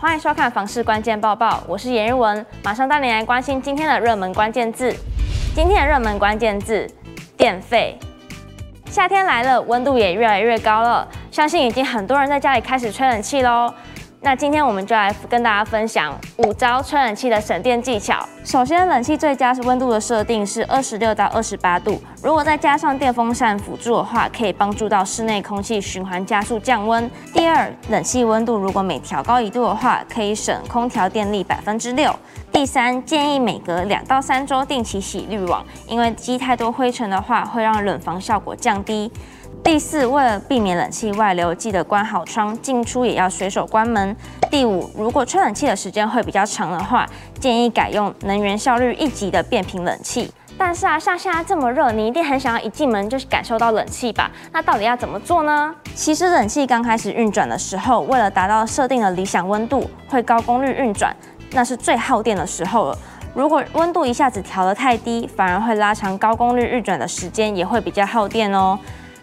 欢迎收看房事关键报报，我是颜玉文，马上带你来关心今天的热门关键字。今天的热门关键字：电费。夏天来了，温度也越来越高了，相信已经很多人在家里开始吹冷气喽。那今天我们就来跟大家分享五招吹冷气的省电技巧。首先，冷气最佳是温度的设定是二十六到二十八度，如果再加上电风扇辅助的话，可以帮助到室内空气循环，加速降温。第二，冷气温度如果每调高一度的话，可以省空调电力百分之六。第三，建议每隔两到三周定期洗滤网，因为积太多灰尘的话，会让冷房效果降低。第四，为了避免冷气外流，记得关好窗，进出也要随手关门。第五，如果吹冷气的时间会比较长的话，建议改用能源效率一级的变频冷气。但是啊，像现在这么热，你一定很想要一进门就感受到冷气吧？那到底要怎么做呢？其实冷气刚开始运转的时候，为了达到设定的理想温度，会高功率运转，那是最耗电的时候了。如果温度一下子调得太低，反而会拉长高功率运转的时间，也会比较耗电哦。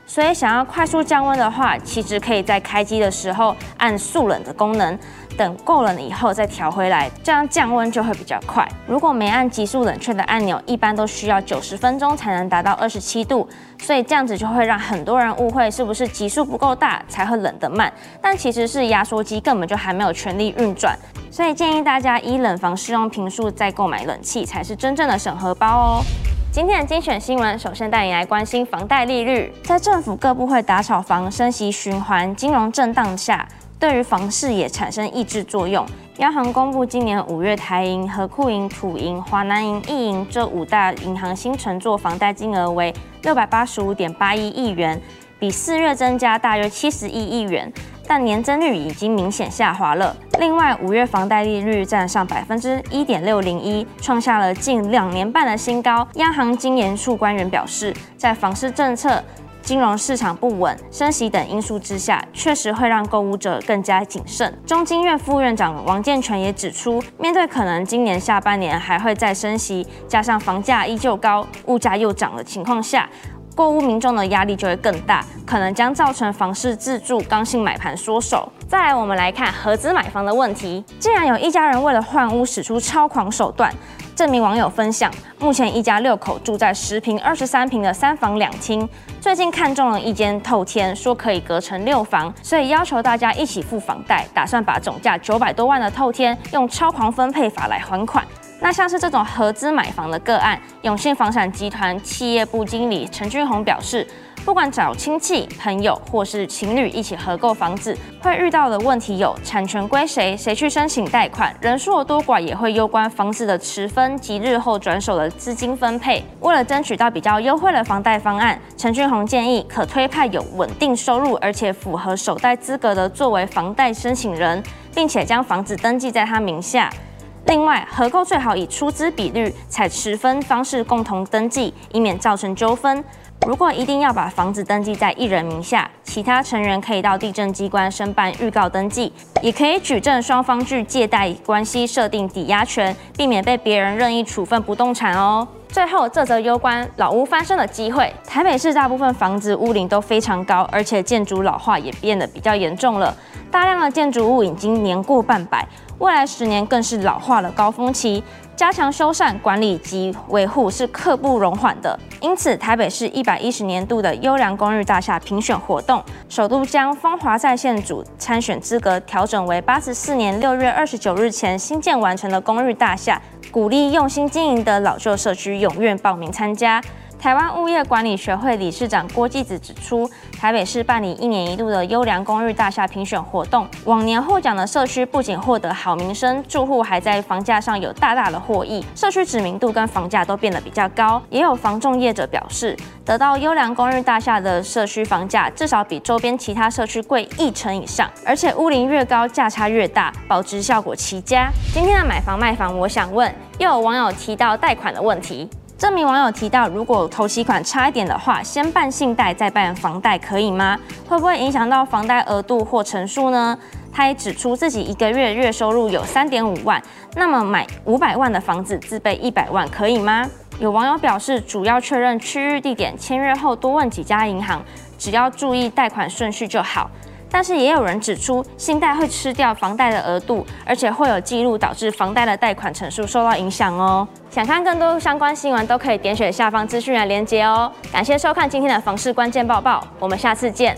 所以想要快速降温的话，其实可以在开机的时候按速冷的功能，等够冷以后再调回来，这样降温就会比较快。如果没按急速冷却的按钮，一般都需要九十分钟才能达到二十七度，所以这样子就会让很多人误会是不是急速不够大才会冷得慢，但其实是压缩机根本就还没有全力运转。所以建议大家依冷房适用坪数再购买冷气，才是真正的省荷包哦。今天的精选新闻，首先带你来关心房贷利率。在政府各部会打炒房、升息循环、金融震荡下，对于房市也产生抑制作用。央行公布今年五月台银、合库银、土银、华南银、一银这五大银行新承做房贷金额为六百八十五点八一亿元，比四月增加大约七十一亿元。但年增率已经明显下滑了。另外，五月房贷利率占上百分之一点六零一，创下了近两年半的新高。央行金研处官员表示，在房市政策、金融市场不稳、升息等因素之下，确实会让购物者更加谨慎。中金院副院长王健全也指出，面对可能今年下半年还会再升息，加上房价依旧高、物价又涨的情况下，购物民众的压力就会更大，可能将造成房市自住刚性买盘缩手。再来，我们来看合资买房的问题。竟然有一家人为了换屋使出超狂手段。这名网友分享，目前一家六口住在十平、二十三平的三房两厅，最近看中了一间透天，说可以隔成六房，所以要求大家一起付房贷，打算把总价九百多万的透天用超狂分配法来还款。那像是这种合资买房的个案，永信房产集团企业部经理陈俊宏表示，不管找亲戚、朋友或是情侣一起合购房子，会遇到的问题有产权归谁、谁去申请贷款、人数的多寡，也会攸关房子的持分及日后转手的资金分配。为了争取到比较优惠的房贷方案，陈俊宏建议可推派有稳定收入而且符合首贷资格的作为房贷申请人，并且将房子登记在他名下。另外，合购最好以出资比率采十分方式共同登记，以免造成纠纷。如果一定要把房子登记在一人名下，其他成员可以到地政机关申办预告登记，也可以举证双方具借贷关系，设定抵押权，避免被别人任意处分不动产哦。最后，这则攸关老屋翻身的机会。台北市大部分房子屋龄都非常高，而且建筑老化也变得比较严重了，大量的建筑物已经年过半百。未来十年更是老化的高峰期，加强修缮管理及维护是刻不容缓的。因此，台北市一百一十年度的优良公寓大厦评选活动，首度将风华在线组参选资格调整为八十四年六月二十九日前新建完成的公寓大厦，鼓励用心经营的老旧社区踊跃报名参加。台湾物业管理学会理事长郭继子指出，台北市办理一年一度的优良公寓大厦评选活动，往年获奖的社区不仅获得好名声，住户还在房价上有大大的获益，社区知名度跟房价都变得比较高。也有房仲业者表示，得到优良公寓大厦的社区房价至少比周边其他社区贵一成以上，而且屋龄越高，价差越大，保值效果奇佳。今天的买房卖房，我想问，又有网友提到贷款的问题。这名网友提到，如果头期款差一点的话，先办信贷再办房贷可以吗？会不会影响到房贷额度或成数呢？他也指出自己一个月月收入有三点五万，那么买五百万的房子自备一百万可以吗？有网友表示，主要确认区域地点，签约后多问几家银行，只要注意贷款顺序就好。但是也有人指出，信贷会吃掉房贷的额度，而且会有记录导致房贷的贷款成数受到影响哦。想看更多相关新闻，都可以点选下方资讯的链接哦。感谢收看今天的房市关键报报，我们下次见。